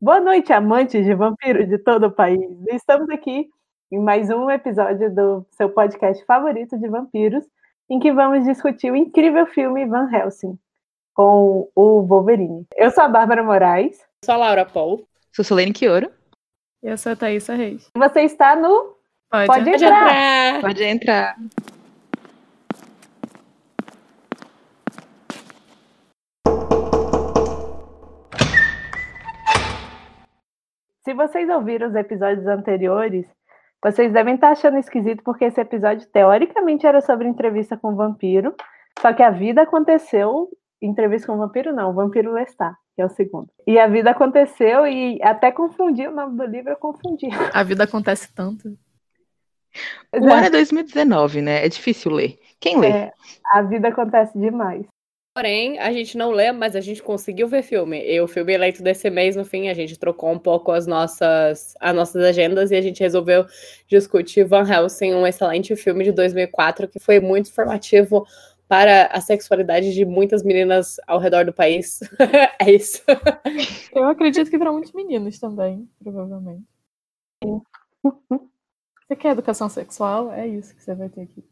Boa noite, amantes de vampiros de todo o país. Estamos aqui em mais um episódio do seu podcast favorito de vampiros, em que vamos discutir o incrível filme Van Helsing com o Wolverine. Eu sou a Bárbara Moraes. Sou a Laura Paul. Sou Solene Quioro. Eu sou a Thaisa Reis. Você está no Pode, Pode entrar. Pode entrar. Se vocês ouviram os episódios anteriores, vocês devem estar achando esquisito porque esse episódio teoricamente era sobre entrevista com o vampiro, só que a vida aconteceu, entrevista com o vampiro não, o vampiro Lestat, que é o segundo. E a vida aconteceu e até confundi o nome do livro, eu confundi. A vida acontece tanto. O ano é 2019, né? É difícil ler. Quem lê? É, a vida acontece demais. Porém, a gente não lê, mas a gente conseguiu ver filme. E o filme eleito desse mês, no fim, a gente trocou um pouco as nossas, as nossas agendas e a gente resolveu discutir Van Helsing, um excelente filme de 2004 que foi muito informativo para a sexualidade de muitas meninas ao redor do país. é isso. Eu acredito que para muitos meninos também, provavelmente. Você quer educação sexual? É isso que você vai ter aqui.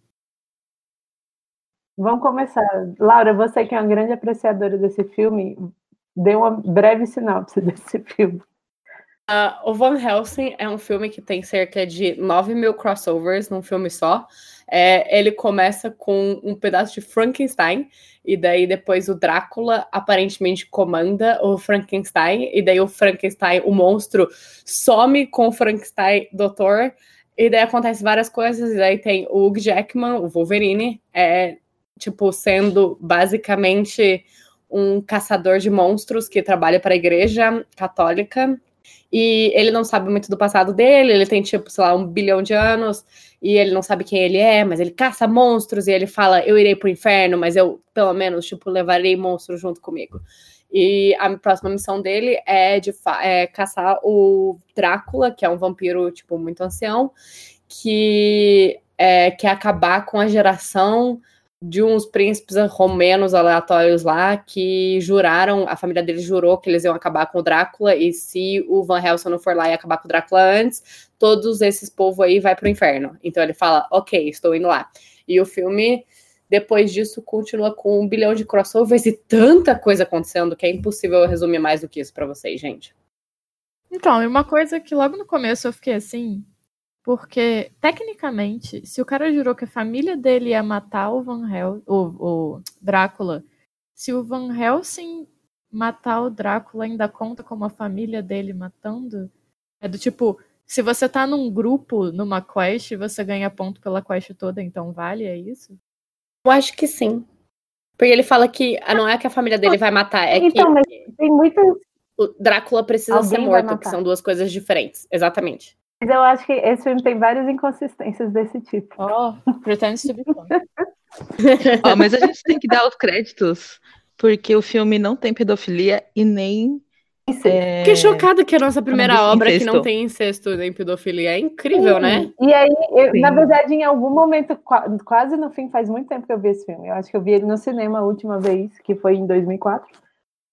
Vamos começar. Laura, você que é uma grande apreciadora desse filme, dê uma breve sinopse desse filme. Uh, o Van Helsing é um filme que tem cerca de 9 mil crossovers num filme só. É, ele começa com um pedaço de Frankenstein, e daí depois o Drácula aparentemente comanda o Frankenstein, e daí o Frankenstein, o monstro, some com o Frankenstein doutor, e daí acontece várias coisas, e daí tem o Hugh Jackman, o Wolverine, é, tipo, sendo basicamente um caçador de monstros que trabalha para a igreja católica. E ele não sabe muito do passado dele, ele tem, tipo, sei lá, um bilhão de anos, e ele não sabe quem ele é, mas ele caça monstros, e ele fala, eu irei pro inferno, mas eu, pelo menos, tipo, levarei monstros junto comigo. E a próxima missão dele é de é caçar o Drácula, que é um vampiro, tipo, muito ancião, que é, quer acabar com a geração de uns príncipes romanos aleatórios lá que juraram, a família deles jurou que eles iam acabar com o Drácula e se o Van Helsing não for lá e acabar com o Drácula antes, todos esses povos aí vai pro inferno. Então ele fala, ok, estou indo lá. E o filme, depois disso, continua com um bilhão de crossovers e tanta coisa acontecendo que é impossível eu resumir mais do que isso para vocês, gente. Então, e uma coisa que logo no começo eu fiquei assim, porque, tecnicamente, se o cara jurou que a família dele ia matar o Van Hel o, o Drácula, se o Van Helsing matar o Drácula ainda conta como a família dele matando? É do tipo, se você tá num grupo, numa quest, você ganha ponto pela quest toda, então vale, é isso? Eu acho que sim. Porque ele fala que ah, não é que a família dele vai matar, é então, que. mas tem muitas. O Drácula precisa Alguém ser morto, que são duas coisas diferentes. Exatamente. Mas eu acho que esse filme tem várias inconsistências desse tipo. Oh, be fun. Ó, mas a gente tem que dar os créditos, porque o filme não tem pedofilia e nem. é, Fiquei chocada que a nossa primeira obra que incesto. não tem incesto nem pedofilia. É incrível, né? E aí, eu- Sim. na verdade, em algum momento, qua- quase no fim, faz muito tempo que eu vi esse filme. Eu acho que eu vi ele no cinema a última vez, que foi em 2004.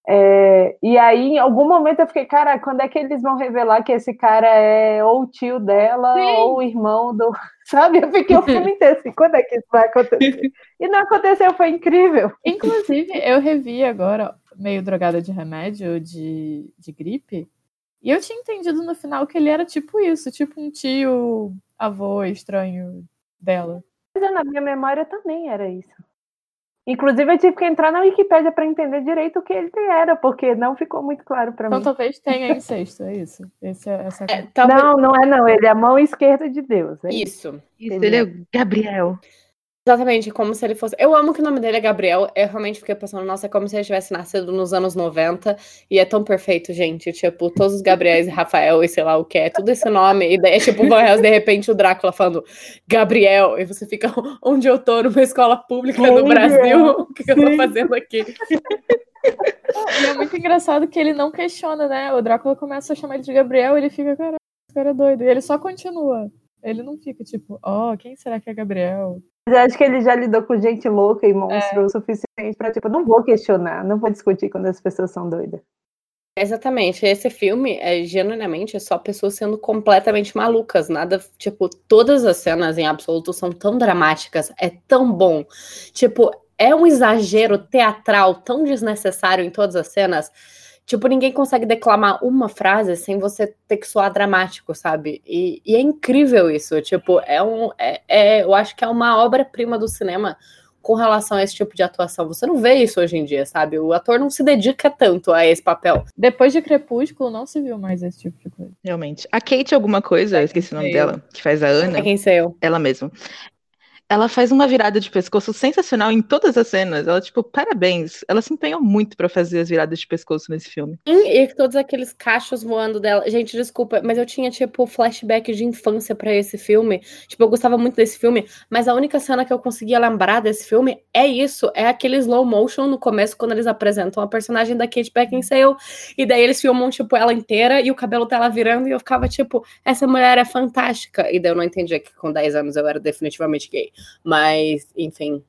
É, e aí, em algum momento, eu fiquei, cara, quando é que eles vão revelar que esse cara é ou o tio dela Sim. ou o irmão do. Sabe? Eu fiquei o filme inteiro assim, quando é que isso vai acontecer? E não aconteceu, foi incrível. Inclusive, eu revi agora, meio drogada de remédio, de, de gripe, e eu tinha entendido no final que ele era tipo isso, tipo um tio, avô estranho dela. Mas na minha memória também era isso. Inclusive, eu tive que entrar na Wikipédia para entender direito o que ele era, porque não ficou muito claro para Então mim. talvez tenha incesto, é isso. Esse é, essa É, talvez- Não, não é não. Ele é a mão esquerda de Deus. É isso. Isso. Isso, ele é o Gabriel. Exatamente, como se ele fosse. Eu amo que o nome dele é Gabriel. Eu realmente fiquei pensando, nossa, é como se ele tivesse nascido nos anos 90. E é tão perfeito, gente. Tipo, todos os Gabriéis e Rafael e sei lá o que, é tudo esse nome. E daí é tipo Van Helsing, de repente o Drácula falando Gabriel. E você fica, onde eu tô? Numa escola pública Sim, Brasil? O que eu tô fazendo aqui? E é muito engraçado que ele não questiona, né? O Drácula começa a chamar ele de Gabriel e ele fica, esse cara é doido. E ele só continua. Ele não fica tipo, ó, quem será que é Gabriel? Mas eu acho que ele já lidou com gente louca e monstro o suficiente para, tipo, não vou questionar, não vou discutir quando as pessoas são doidas. Exatamente. Esse filme é genuinamente só pessoas sendo completamente malucas. Nada, tipo, todas as cenas em absoluto são tão dramáticas, é tão bom. Tipo, é um exagero teatral tão desnecessário em todas as cenas. Tipo, ninguém consegue declamar uma frase sem você ter que soar dramático, sabe? E, e é incrível isso. Tipo, é um. É, é, eu acho que é uma obra-prima do cinema com relação a esse tipo de atuação. Você não vê isso hoje em dia, sabe? O ator não se dedica tanto a esse papel. Depois de Crepúsculo, não se viu mais esse tipo de coisa. Realmente. A Kate alguma coisa, eu esqueci o nome dela, que faz a Ana. É quem sei eu. Ela mesma. Ela faz uma virada de pescoço sensacional em todas as cenas. Ela, tipo, parabéns. Ela se empenhou muito para fazer as viradas de pescoço nesse filme. E todos aqueles cachos voando dela. Gente, desculpa, mas eu tinha, tipo, flashback de infância para esse filme. Tipo, eu gostava muito desse filme, mas a única cena que eu conseguia lembrar desse filme é isso. É aquele slow motion no começo, quando eles apresentam a personagem da Kate Beckinsale. E daí eles filmam, tipo, ela inteira e o cabelo dela virando. E eu ficava, tipo, essa mulher é fantástica. E daí eu não entendia que com 10 anos eu era definitivamente gay. Mas, enfim,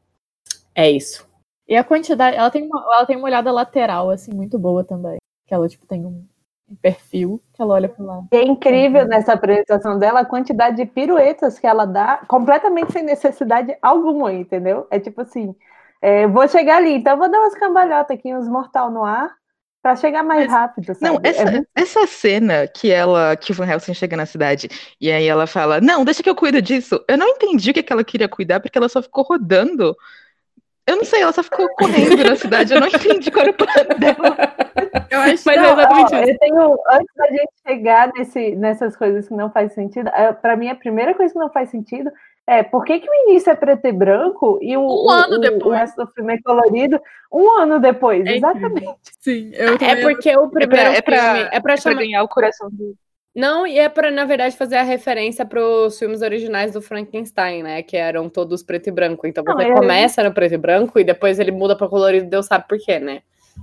é isso. E a quantidade, ela tem uma, ela tem uma olhada lateral, assim, muito boa também. Que ela, tipo, tem um, um perfil que ela olha para lá. É incrível nessa apresentação dela a quantidade de piruetas que ela dá, completamente sem necessidade alguma, entendeu? É tipo assim, é, vou chegar ali, então vou dar umas cambalhotas aqui, uns mortal no ar, para chegar mais Mas, rápido, sabe? Não, essa, é muito... essa cena que ela, que o Van Helsing chega na cidade e aí ela fala, não, deixa que eu cuido disso. Eu não entendi o que, que ela queria cuidar, porque ela só ficou rodando. Eu não sei, ela só ficou correndo na cidade, eu não entendi qual era o plano dela. Eu acho Mas não, é exatamente ó, isso. Eu tenho, antes da gente chegar nesse, nessas coisas que não faz sentido, é, para mim a primeira coisa que não faz sentido é, por que, que o início é preto e branco e o, um ano o, depois. o resto do filme é colorido um ano depois? É exatamente. Sim, eu É porque o primeiro é pra, filme é pra, é chamar... ganhar o coração do. Não, e é para na verdade, fazer a referência para os filmes originais do Frankenstein, né? Que eram todos preto e branco. Então você Não, começa no preto e branco e depois ele muda para colorido, Deus sabe por quê, né?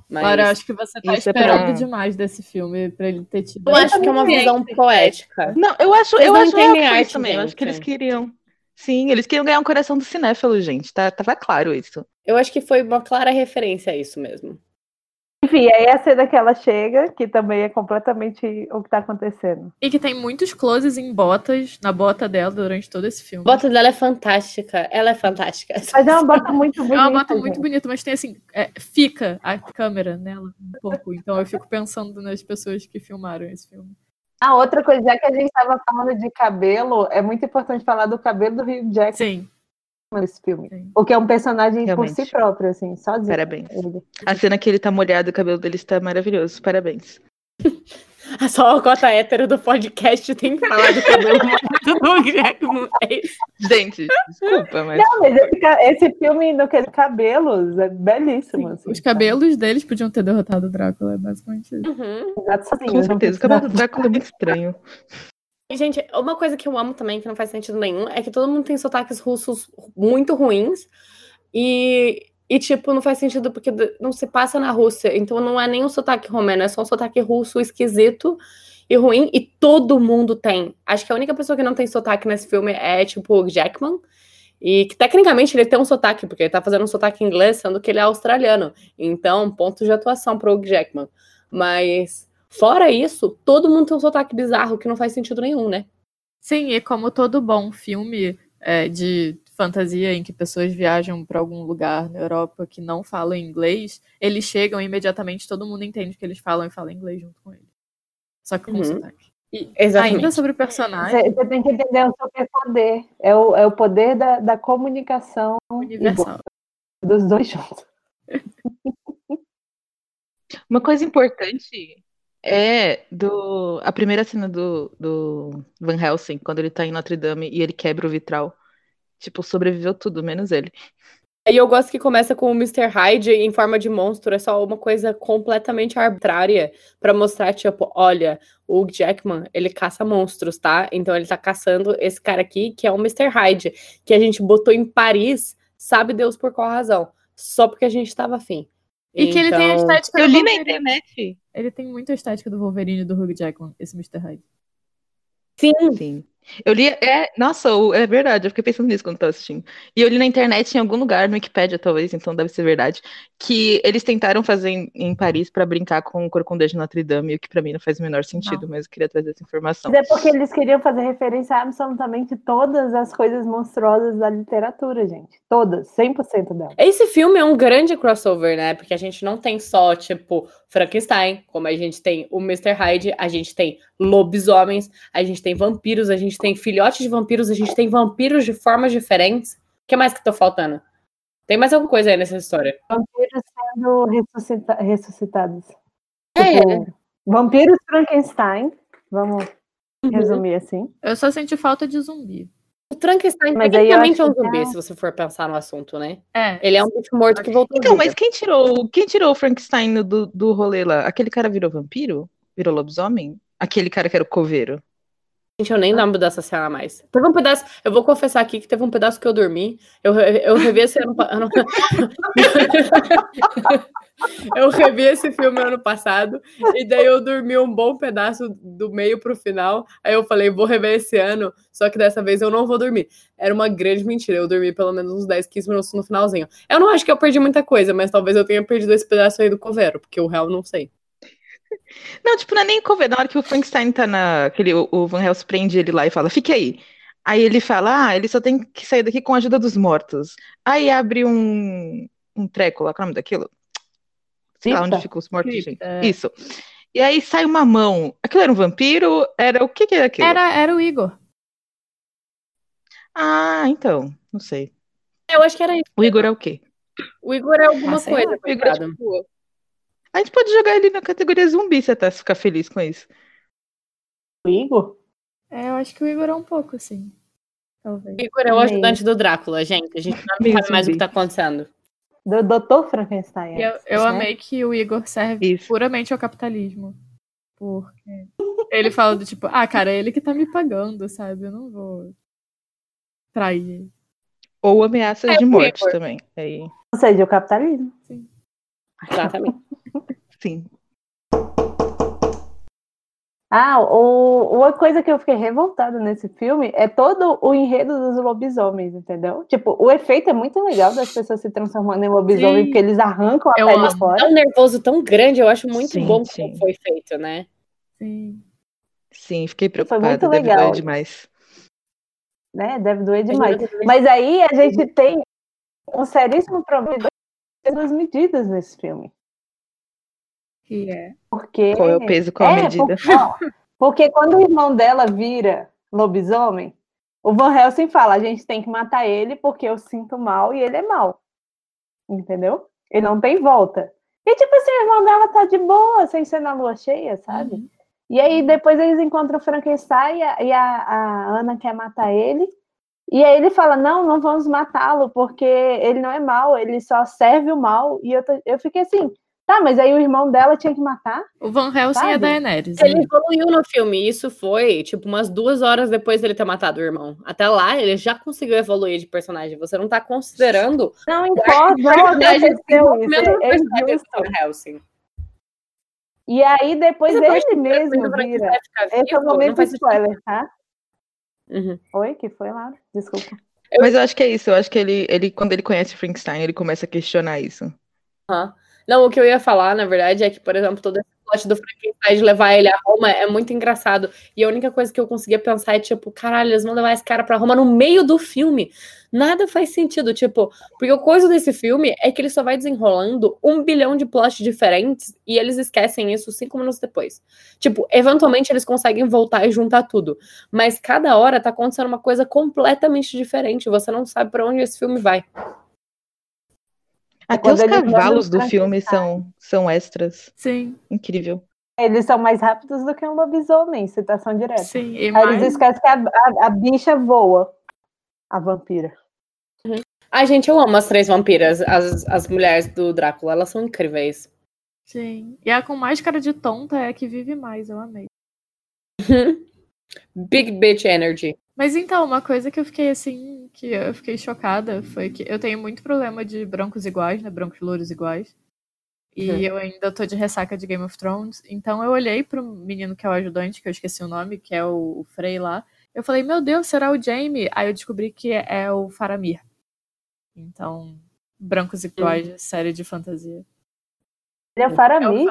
Mas Agora, eu acho que você tá esperando é pra... demais desse filme pra ele ter tido. Eu acho que é uma visão poética. Não, eu acho, eu acho que também. Eu acho que eles queriam. Sim, eles queriam ganhar um coração do cinéfilo, gente. Tá, tava claro isso. Eu acho que foi uma clara referência a isso mesmo. Enfim, aí a cena que ela chega, que também é completamente o que tá acontecendo. E que tem muitos closes em botas, na bota dela durante todo esse filme. A bota dela é fantástica. Ela é fantástica. Mas é uma bota muito bonita. É uma bota gente. muito bonita, mas tem assim, é, fica a câmera nela um pouco. Então eu fico pensando nas pessoas que filmaram esse filme. Ah, outra coisa, já que a gente estava falando de cabelo, é muito importante falar do cabelo do Hugh Jackman. Sim. Nesse filme. Sim. Porque é um personagem Realmente. por si próprio, assim, sozinho. Parabéns. Ele. A cena que ele tá molhado, o cabelo dele está maravilhoso. Parabéns. Só a cota hétero do podcast tem que falar do cabelo do Jackman. Gente, desculpa, mas. Não, mas esse, esse filme no que cabelos é belíssimo. Sim, assim, os cabelos deles podiam ter derrotado o Drácula, é basicamente isso. Uhum. Com certeza, o cabelo do Drácula é muito estranho. Gente, uma coisa que eu amo também, que não faz sentido nenhum, é que todo mundo tem sotaques russos muito ruins. E e, tipo, não faz sentido porque não se passa na Rússia. Então não é nem um sotaque romeno, é só um sotaque russo esquisito e ruim. E todo mundo tem. Acho que a única pessoa que não tem sotaque nesse filme é, tipo, Jackman. E que tecnicamente ele tem um sotaque, porque ele tá fazendo um sotaque inglês, sendo que ele é australiano. Então, ponto de atuação pro Jackman. Mas, fora isso, todo mundo tem um sotaque bizarro que não faz sentido nenhum, né? Sim, e como todo bom filme é, de fantasia em que pessoas viajam para algum lugar na Europa que não falam inglês, eles chegam e imediatamente todo mundo entende que eles falam e fala inglês junto com eles. Só que com uhum. sotaque. E Exatamente. ainda sobre o personagem. Você, tem que entender o superpoder. É o, é o poder da, da comunicação universal. Dos dois juntos. Uma coisa importante é do a primeira cena do, do Van Helsing, quando ele tá em Notre Dame e ele quebra o vitral. Tipo, sobreviveu tudo, menos ele. E eu gosto que começa com o Mr. Hyde em forma de monstro, é só uma coisa completamente arbitrária para mostrar, tipo, olha, o Jackman, ele caça monstros, tá? Então ele tá caçando esse cara aqui, que é o Mr. Hyde, que a gente botou em Paris, sabe Deus por qual razão, só porque a gente tava afim. E então... que ele tem a então, estética Eu li na internet. Ele tem muita estética do Wolverine e do Hugh Jackman, esse Mr. Hyde. Sim. Sim. Eu li, é, nossa, é verdade, eu fiquei pensando nisso quando tava assistindo. E eu li na internet, em algum lugar, no Wikipedia talvez, então deve ser verdade, que eles tentaram fazer em, em Paris pra brincar com o Corcunda de Notre Dame, o que pra mim não faz o menor sentido, mas eu queria trazer essa informação. Mas é porque eles queriam fazer referência a absolutamente todas as coisas monstruosas da literatura, gente. Todas, 100% delas. Esse filme é um grande crossover, né? Porque a gente não tem só, tipo, Frankenstein, como a gente tem o Mr. Hyde, a gente tem lobisomens, a gente tem vampiros, a gente tem filhotes de vampiros, a gente tem vampiros de formas diferentes. O que mais que tá faltando? Tem mais alguma coisa aí nessa história? Vampiros sendo ressuscita- ressuscitados. É, Tipo, Vampiros Frankenstein, vamos Uhum. resumir assim. Eu só senti falta de zumbi. O Frankenstein Mas tecnicamente é um zumbi, tá- se você for pensar no assunto, né? É. Ele é um bicho morto que voltou Então, mas quem tirou, quem tirou o Frankenstein do, do rolê lá? Aquele cara virou vampiro? Virou lobisomem? Aquele cara que era o coveiro? Gente, eu nem lembro dessa cena mais. Teve um pedaço, eu vou confessar aqui que teve um pedaço que eu dormi. Eu, eu revi esse ano. eu revi esse filme ano passado, e daí eu dormi um bom pedaço do meio pro final. Aí eu falei, vou rever esse ano, só que dessa vez eu não vou dormir. Era uma grande mentira. Eu dormi pelo menos uns 10, 15 minutos no finalzinho. Eu não acho que eu perdi muita coisa, mas talvez eu tenha perdido esse pedaço aí do coveiro, porque o real não sei. Não, tipo, não é nem o coveiro. Na hora que o Frankenstein tá na. Aquele, o, o Van Helsing prende ele lá e fala, fique aí. Aí ele fala, ah, ele só tem que sair daqui com a ajuda dos mortos. Aí abre um, um treco lá, qual é o nome daquilo? Sei lá Cripta. onde ficam os mortos, Cripta, gente. é. Isso. E aí sai uma mão. Aquilo era um vampiro? Era o que que era aquilo? Era, era o Igor. Ah, então, não sei. Eu acho que era isso. O Igor é o quê? O Igor é alguma Ah, coisa, lá. O Igor é tipo... A gente pode jogar ele na categoria zumbi se até ficar feliz com isso. O Igor? É, eu acho que o Igor é um pouco, assim. Talvez. Igor é o ajudante do Drácula, gente. A gente não sabe mais o que tá acontecendo. Do Dr. Frankenstein. Eu, eu né? amei que o Igor serve Isso. puramente ao capitalismo. Porque ele fala do tipo, ah, cara, é ele que tá me pagando, sabe? Eu não vou trair. ele." Ou ameaças É, de morte Igor. também. Aí, Ou seja, o capitalismo. Exatamente. Sim. Ah, o, uma coisa que eu fiquei revoltada nesse filme é todo o enredo dos lobisomens, entendeu? Tipo, o efeito é muito legal das pessoas se transformando em lobisomem, Sim. porque eles arrancam a Eu pele fora. É um nervoso tão grande, eu acho muito Sim, bom sim. como foi feito, né? Sim. Sim, fiquei muito preocupada. Deve legal. doer demais. né? Deve doer demais. Mas- Mas aí a gente tem um seríssimo problema das medidas nesse filme. Que é. Porque. Qual é o peso, qual a É, medida? Porque, porque quando o irmão dela vira lobisomem, o Van Helsing fala: a gente tem que matar ele porque eu sinto mal e ele é mal. Entendeu? Ele não tem volta. E tipo assim, o irmão dela tá de boa, sem ser na lua cheia, sabe? Uhum. E aí depois eles encontram o Frankenstein e a, e a- a Ana quer matar ele. E aí ele fala, não, não vamos matá-lo, porque ele não é mal, ele só serve o mal. E eu, tô- eu fiquei assim, tá, mas aí o irmão dela tinha que matar? O Van Helsing é Sabe? a Daenerys. Ele né? evoluiu no filme, isso foi, tipo, umas duas horas depois dele ter matado o irmão. Até lá, ele já conseguiu evoluir de personagem. Você não tá considerando Não importa, não aconteceu isso, é, é. Van Helsing. E aí depois ele mesmo vira. Esse é o momento spoiler, tá? Uhum. Oi, que foi lá? Desculpa. Mas eu acho que é isso. Eu acho que ele, ele, quando ele conhece Frankenstein, ele começa a questionar isso. Aham. Não, o que eu ia falar, na verdade, é que, por exemplo, todo esse plot do Frankenstein de levar ele a Roma é muito engraçado. E a única coisa que eu conseguia pensar é, tipo, caralho, eles vão levar esse cara pra Roma no meio do filme. Nada faz sentido, tipo, porque o coisa desse filme é que ele só vai desenrolando um bilhão de plots diferentes e eles esquecem isso cinco minutos depois. Tipo, eventualmente eles conseguem voltar e juntar tudo. Mas cada hora tá acontecendo uma coisa completamente diferente. Você não sabe pra onde esse filme vai. Até os cavalos do filme são, são extras. Sim, Incrível. Eles são mais rápidos do que um lobisomem, citação direta. sim. E Aí mais... eles esquecem que a, a- a bicha voa, a vampira. Ai, gente, eu amo as três vampiras, as, as mulheres do Drácula, elas são incríveis. Sim. E a com mais cara de tonta é a que vive mais, eu amei. Big bitch energy. Mas então, uma coisa que eu fiquei assim, que eu fiquei chocada foi que eu tenho muito problema de brancos iguais, né? Brancos louros iguais. E Uhum. eu ainda tô de ressaca de Game of Thrones. Então eu olhei pro menino que é o ajudante, que eu esqueci o nome, que é o, o Frey lá. Eu falei, meu Deus, será o Jamie? Aí eu descobri que é o Faramir. Então, Brancos e Clojas, série de fantasia. Ele é o Faramir?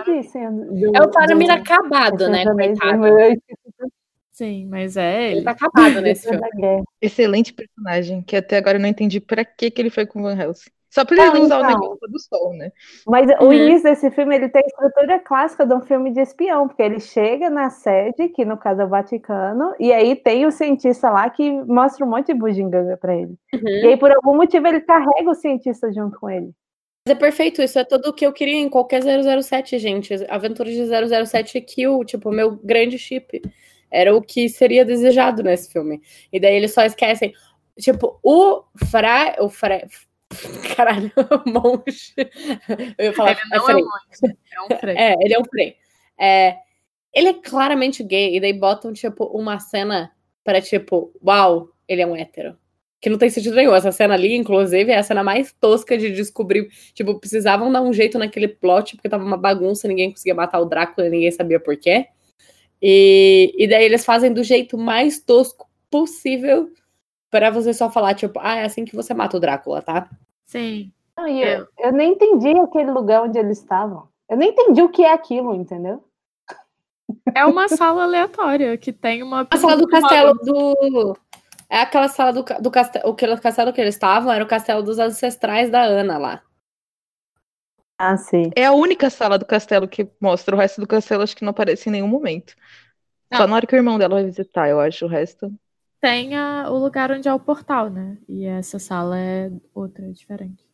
É o Faramir acabado, né? Coitado. Sim, mas é ele. Ele tá acabado nesse filme. Excelente personagem, que até agora eu não entendi pra que, que ele foi com Van Helsing. Só pra ele Ah, não usar o então. negócio do sol, né? Mas o Uhum. início desse filme ele tem a estrutura clássica de um filme de espião, porque ele chega na sede, que no caso é o Vaticano, e aí tem o cientista lá que mostra um monte de bugiganga pra ele. Uhum. E aí, por algum motivo, ele carrega o cientista junto com ele. Mas é perfeito, isso é tudo o que eu queria em qualquer 007, gente. Aventuras de 007 e Kill, tipo, meu grande chip. Era o que seria desejado nesse filme. E daí eles só esquecem. Tipo, o Fra. O Fra. Caralho, monge. Eu ia falar. Ele não é um monge, é um Frei. É, ele é um Frei. É, ele é claramente gay, e daí botam, tipo, uma cena para, tipo, uau, ele é um hétero. Que não tem sentido nenhum. Essa cena ali, inclusive, é a cena mais tosca de descobrir. Tipo, precisavam dar um jeito naquele plot, porque tava uma bagunça, ninguém conseguia matar o Drácula, ninguém sabia por quê. E, e daí eles fazem do jeito mais tosco possível para você só falar, tipo, ah, é assim que você mata o Drácula, tá? Sim. Não, e eu, eu nem entendi aquele lugar onde eles estavam. Eu nem entendi o que é aquilo, entendeu? É uma sala aleatória que tem uma. A sala do castelo do. É aquela sala do, do castelo. O que- o castelo que eles estavam era o castelo dos ancestrais da Ana lá. Ah, sim. É a única sala do castelo que mostra. O resto do castelo acho que não aparece em nenhum momento. Só Não. na hora que o irmão dela vai visitar, eu acho. O resto. Tem a- o lugar onde é o portal, né? E essa sala é outra, diferente.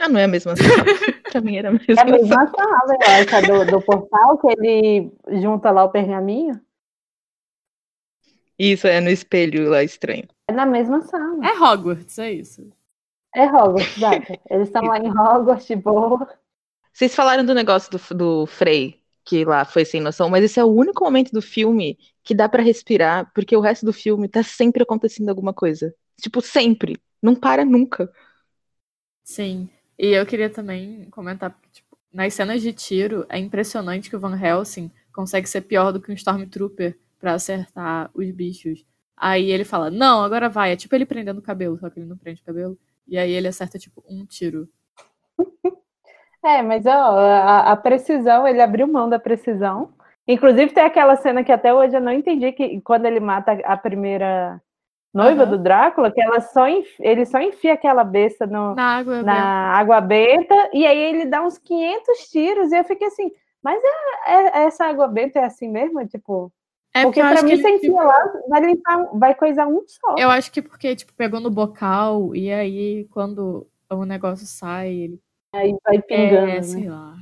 Ah, não é a mesma sala. pra mim era a mesma É a sala. mesma sala, eu acho, a do, do portal, que ele junta lá o pergaminho. Isso, é no espelho lá estranho. É na mesma sala. É Hogwarts, é isso. É Hogwarts, exato. Eles estão lá em Hogwarts, de boa. Vocês falaram do negócio do, do Frey, que lá foi sem noção, mas esse é o único momento do filme que dá pra respirar, porque o resto do filme tá sempre acontecendo alguma coisa. Tipo, sempre. Não para nunca. Sim. E eu queria também comentar, porque, tipo, nas cenas de tiro, é impressionante que o Van Helsing consegue ser pior do que um Stormtrooper pra acertar os bichos. Aí ele fala, não, agora vai. É tipo ele prendendo o cabelo, só que ele não prende o cabelo. E aí ele acerta, tipo, um tiro. É, mas ó, a, a precisão, ele abriu mão da precisão. Inclusive tem aquela cena que até hoje eu não entendi que quando ele mata a primeira noiva Aham. do Drácula, que ela só ele só enfia aquela besta no, Na água, na água benta e aí ele dá uns 500 tiros e eu fiquei assim, mas é, é- essa água benta é assim mesmo? Tipo, é porque eu pra mim ele, enfia lá, vai limpar, vai coisar um só. Eu acho que porque, tipo, pegou no bocal e aí quando o negócio sai, ele. Aí vai pingando, É, né? sei lá.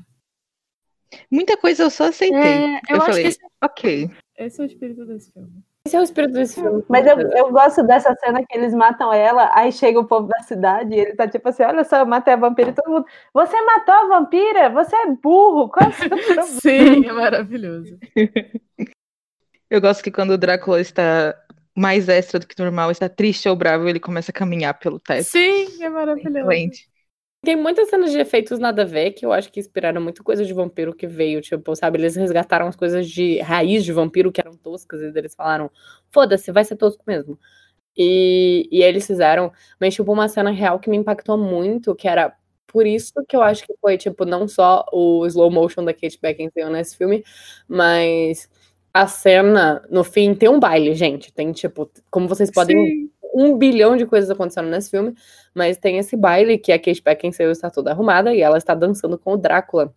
Muita coisa eu só aceitei. É, eu, eu acho falei, que esse, ok. esse é o espírito desse filme. Esse é o espírito desse filme. Mas eu, eu gosto dessa cena que eles matam ela, aí chega o povo da cidade e ele tá tipo assim: olha só, eu matei a vampira e todo mundo. Você matou a vampira? Você é burro, qual é o seu problema? Sim, é maravilhoso. Eu gosto que quando o Drácula está mais extra do que normal, está triste ou bravo, ele começa a caminhar pelo teto. Sim, é maravilhoso. Excelente. Tem muitas cenas de efeitos nada a ver que eu acho que inspiraram muito coisa de vampiro que veio, tipo, sabe? Eles resgataram as coisas de raiz de vampiro que eram toscas e eles falaram: foda-se, vai ser tosco mesmo. E, e eles fizeram, mas, tipo, uma cena real que me impactou muito, que era por isso que eu acho que foi, tipo, não só o slow motion da Kate Beckinsale nesse filme, mas a cena, no fim, tem um baile, gente. Tem, tipo, como vocês podem Sim. um bilhão de coisas acontecendo nesse filme, mas tem esse baile que a Kate Beckinsale está toda arrumada e ela está dançando com o Drácula.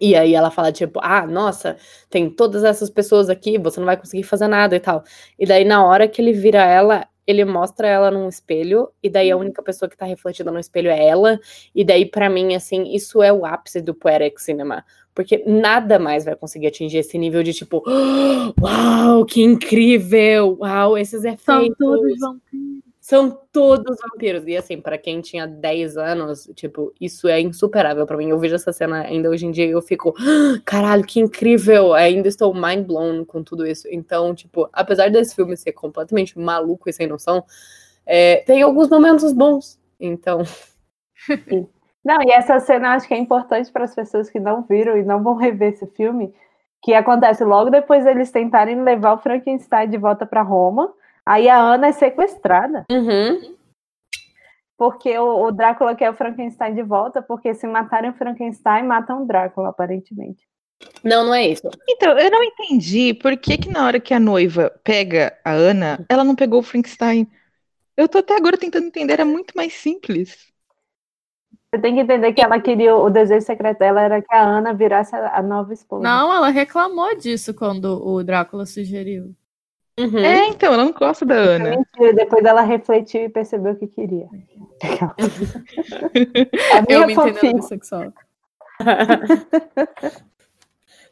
E aí ela fala, tipo, ah, nossa, tem todas essas pessoas aqui, você não vai conseguir fazer nada e tal. E daí, na hora que ele vira ela, ele mostra ela num espelho, e daí a única pessoa que tá refletida no espelho é ela. E daí, pra mim, assim, isso é o ápice do Poetic Cinema. Porque nada mais vai conseguir atingir esse nível de tipo, uau, que incrível! Uau, esses São efeitos. todos vampiros. São todos vampiros. E assim, pra quem tinha 10 anos, tipo, isso é insuperável pra mim. Eu vejo essa cena ainda hoje em dia e eu fico, "Ah, caralho, que incrível! Ainda estou mind blown com tudo isso. Então, tipo, apesar desse filme ser completamente maluco e sem noção, é, tem alguns momentos bons. Então, Não, e essa cena acho que é importante para as pessoas que não viram e não vão rever esse filme, Que acontece logo depois eles tentarem levar o Frankenstein de volta para Roma. Aí a Ana é sequestrada. Uhum. Porque o, o, Drácula quer o Frankenstein de volta, porque se matarem o Frankenstein, matam o Drácula, aparentemente. Não, não é isso. Então, eu não entendi por que, que na hora que a noiva pega a Ana, ela não pegou o Frankenstein. Eu tô até agora tentando entender, era muito mais simples. Você tem que entender que ela queria, o desejo secreto dela era que a Ana virasse a, a nova esposa. Não, ela reclamou disso quando o Drácula sugeriu. Uhum. É, então, ela não gosta da Ana. É mentira, depois ela refletiu e percebeu o que queria. a minha Eu me entendendo sexual.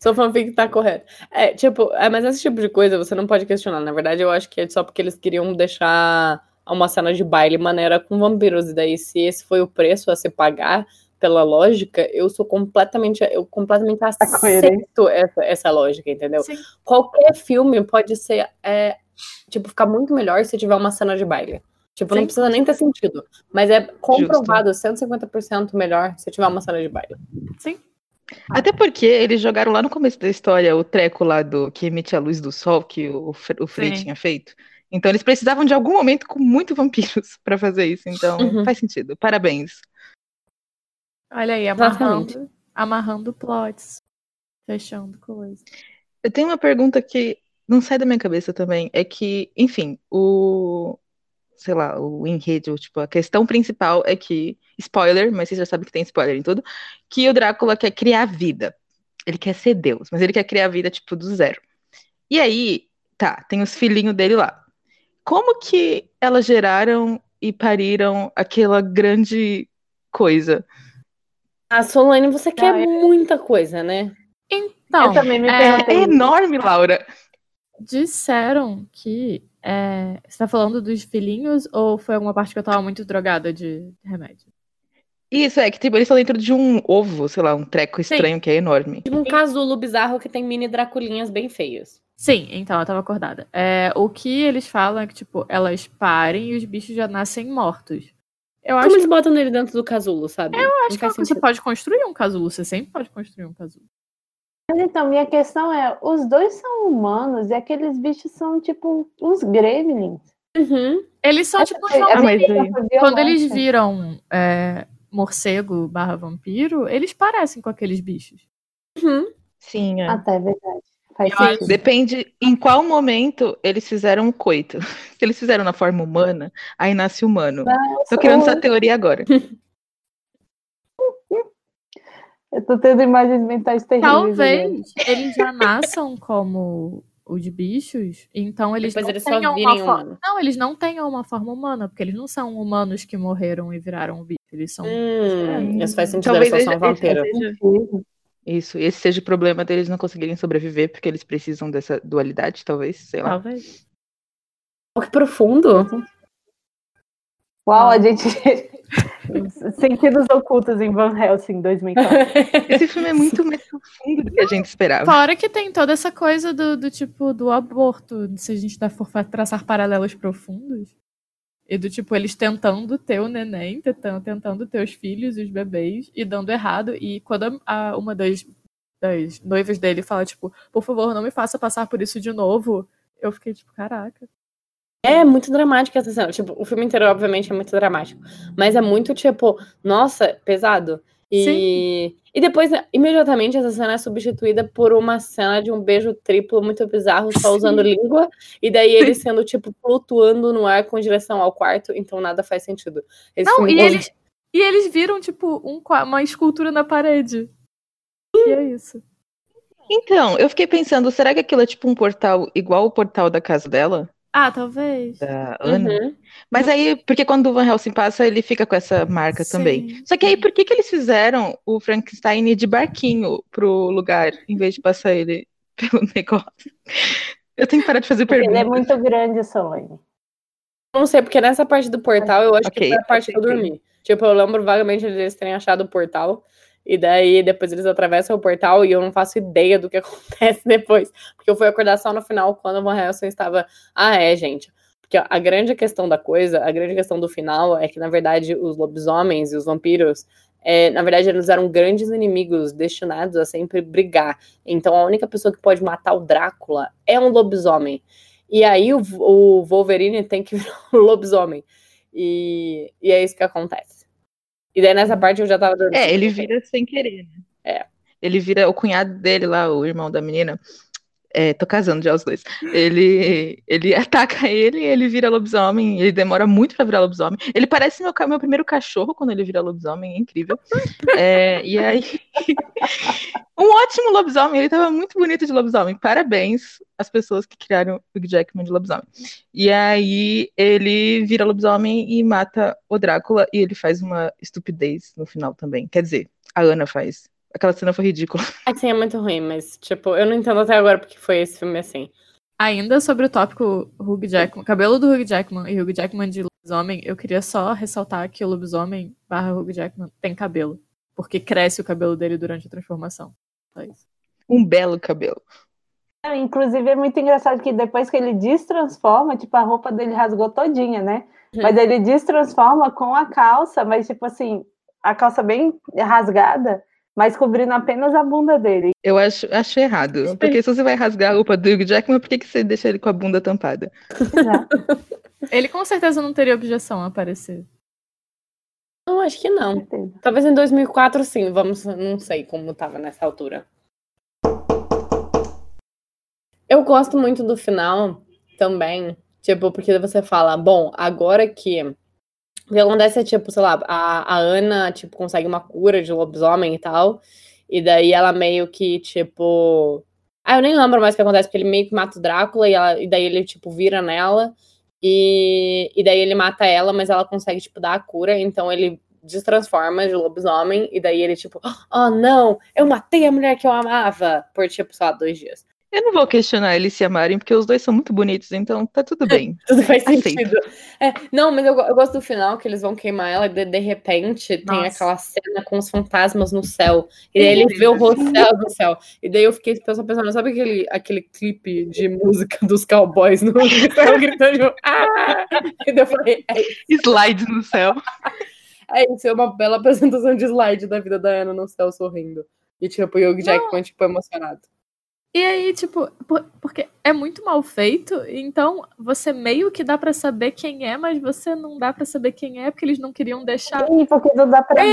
Sua fanfic tá correta. É, tipo, é, mas esse tipo de coisa você não pode questionar. Na verdade, eu acho que é só porque eles queriam deixar uma cena de baile maneira com vampiros. E daí, se esse foi o preço a se pagar, pela lógica, eu sou completamente, eu completamente tá aceito essa, essa lógica, entendeu? Sim. Qualquer filme pode ser, é, tipo, ficar muito melhor se tiver uma cena de baile. Tipo, Sim. não precisa nem ter sentido. Mas é comprovado Justo. 150% melhor se tiver uma cena de baile. Sim. Até porque eles jogaram lá no começo da história o treco lá do que emite a luz do sol que o, o Frey tinha feito. Então eles precisavam de algum momento com muito vampiros para fazer isso. Então uhum. faz sentido. Parabéns. Olha aí, amarrando, amarrando plots, fechando coisas. Eu tenho uma pergunta que não sai da minha cabeça também. É que, enfim, o. Sei lá, o enredo, tipo, a questão principal é que. Spoiler, mas vocês já sabem que tem spoiler em tudo. Que o Drácula quer criar vida. Ele quer ser Deus, mas ele quer criar vida, tipo, do zero. E aí, tá, tem os filhinhos dele lá. Como que elas geraram e pariram aquela grande coisa? A Solane, você quer é... muita coisa, né? Então, eu também me é, é enorme, Laura. Disseram que. É... Você tá falando dos filhinhos ou foi alguma parte que eu tava muito drogada de remédio? Isso, é que tipo, eles estão dentro de um ovo, sei lá, um treco estranho Sim. que é enorme. Tipo um casulo bizarro que tem mini draculinhas bem feios. Sim, então eu tava acordada. É, o que eles falam é que, tipo, elas parem e os bichos já nascem mortos. Eu Como eles que... botam ele dentro do casulo, sabe? Eu acho que você pode construir um casulo, você sempre pode construir um casulo. Mas então, minha questão é, os dois são humanos e aqueles bichos são tipo uns gremlins. Uhum. Eles são tipo é, é Quando eles viram é, morcego barra vampiro, eles parecem com aqueles bichos. Uhum. Sim, é. Até é verdade. Depende em qual momento eles fizeram o coito. Se eles fizeram na forma humana, aí nasce humano. Tô criando essa teoria agora. Eu tô tendo imagens mentais terríveis. Talvez eles já nasçam como os bichos, então eles Depois não eles tenham uma forma. Não, eles não tenham uma forma humana, porque eles não são humanos que morreram e viraram bicho. Eles são. Hum, isso faz sentido, Talvez eles só são vampiros. Isso, esse seja o problema deles não conseguirem sobreviver, porque eles precisam dessa dualidade, talvez, sei lá. Talvez. Oh, que profundo! Uau, a gente. Sentidos ocultos em Van Helsing 2004. Esse filme é muito mais profundo do que a gente esperava. Fora que tem toda essa coisa do, do tipo do aborto, se a gente for traçar paralelos profundos. E do tipo, eles tentando ter o neném, tentando, ter os filhos e os bebês, e dando errado. E quando a, uma das, das noivas dele fala, tipo, por favor, não me faça passar por isso de novo, eu fiquei tipo, caraca. É muito dramática essa cena. Tipo, o filme inteiro, obviamente, é muito dramático. Mas é muito, tipo, nossa, pesado. E, Sim. e depois, imediatamente, essa cena é substituída por uma cena de um beijo triplo muito bizarro, só usando língua. E daí ele sendo, tipo, flutuando no ar com direção ao quarto. Então nada faz sentido. Esse Não, e eles, e eles viram, tipo, um, uma escultura na parede. E é isso. Então, eu fiquei pensando, será que aquilo é tipo um portal igual o portal da casa dela? Ah, talvez. Da Ana. Uhum. Mas aí, porque quando o Van Helsing passa, ele fica com essa marca Sim. também. Só que aí, por que, que eles fizeram o Frankenstein de barquinho pro lugar, em vez de passar ele pelo negócio? Eu tenho que parar de fazer perguntas. Ele é muito grande, Solane. Não sei, porque nessa parte do portal, eu acho okay, que foi a parte que eu dormi. Tipo, eu lembro vagamente de eles terem achado o portal. E daí depois eles atravessam o portal e eu não faço ideia do que acontece depois. Porque eu fui acordar só no final quando o Van Helsing estava. Ah, é, gente. Porque a grande questão da coisa, a grande questão do final é que, na verdade, os lobisomens e os vampiros, é, na verdade, eles eram grandes inimigos destinados a sempre brigar. Então, a única pessoa que pode matar o Drácula é um lobisomem. E aí, o, o Wolverine tem que virar um lobisomem. E, e é isso que acontece. E daí, nessa parte, eu já tava dormindo. É, ele vira sem querer, né? É. Ele vira o cunhado dele lá, o irmão da menina. É, tô casando já os dois. Ele, ele ataca ele, ele vira lobisomem, ele demora muito pra virar lobisomem. Ele parece meu, meu primeiro cachorro quando ele vira lobisomem, é incrível. É, e aí. um ótimo lobisomem, ele tava muito bonito de lobisomem. Parabéns às pessoas que criaram o Jackman de lobisomem. E aí ele vira lobisomem e mata o Drácula, e ele faz uma estupidez no final também. Quer dizer, a Ana faz. Aquela cena foi ridícula. Assim, é muito ruim, mas, tipo, eu não entendo até agora porque foi esse filme assim. Ainda sobre o tópico Hugh Jackman, cabelo do Hugh Jackman e Hugh Jackman de lobisomem, eu queria só ressaltar que o lobisomem barra Hugh Jackman tem cabelo. Porque cresce o cabelo dele durante a transformação. Um belo cabelo. É, Inclusive é muito engraçado que depois que ele destransforma, tipo, a roupa dele rasgou todinha, né? Mas ele destransforma com a calça, mas tipo assim, a calça bem rasgada, mas cobrindo apenas a bunda dele. Eu acho, acho errado. Porque se você vai rasgar a roupa do Hugh Jackman, por que, que você deixa ele com a bunda tampada? Exato, Ele com certeza não teria objeção a aparecer. Não, acho que não. Talvez em 2004, sim. Vamos, não sei como tava nessa altura. Eu gosto muito do final também, tipo, porque você fala, bom, agora que o que acontece é, tipo, sei lá, a, a Ana, tipo, consegue uma cura de lobisomem e tal, e daí ela meio que, tipo... Ah, eu nem lembro mais o que acontece, porque ele meio que mata o Drácula e, ela, e daí ele, tipo, vira nela, e, e daí ele mata ela, mas ela consegue, tipo, dar a cura, então ele destransforma de lobisomem, e daí ele, tipo, oh não, eu matei a mulher que eu amava, por, tipo, sei lá, dois dias. Eu não vou questionar eles se amarem, porque os dois são muito bonitos, então tá tudo bem. Tudo faz sentido. É, não, mas eu, eu gosto do final, que eles vão queimar ela e de, de repente tem Nossa. aquela cena com os fantasmas no céu. E daí ele vê o rosto no céu. E daí eu fiquei só pensando, sabe aquele, aquele clipe de música dos cowboys no céu gritando, tipo, ah! E daí eu falei, é, Slides no céu. é isso, é uma bela apresentação de slide da vida da Ana no céu sorrindo. E tipo, o Hugh Jackman, tipo, emocionado. E aí, tipo, por- porque é muito mal feito, então você meio que dá pra saber quem é, mas você não dá pra saber quem é, porque eles não queriam deixar. Ih, porque não dá pra ver.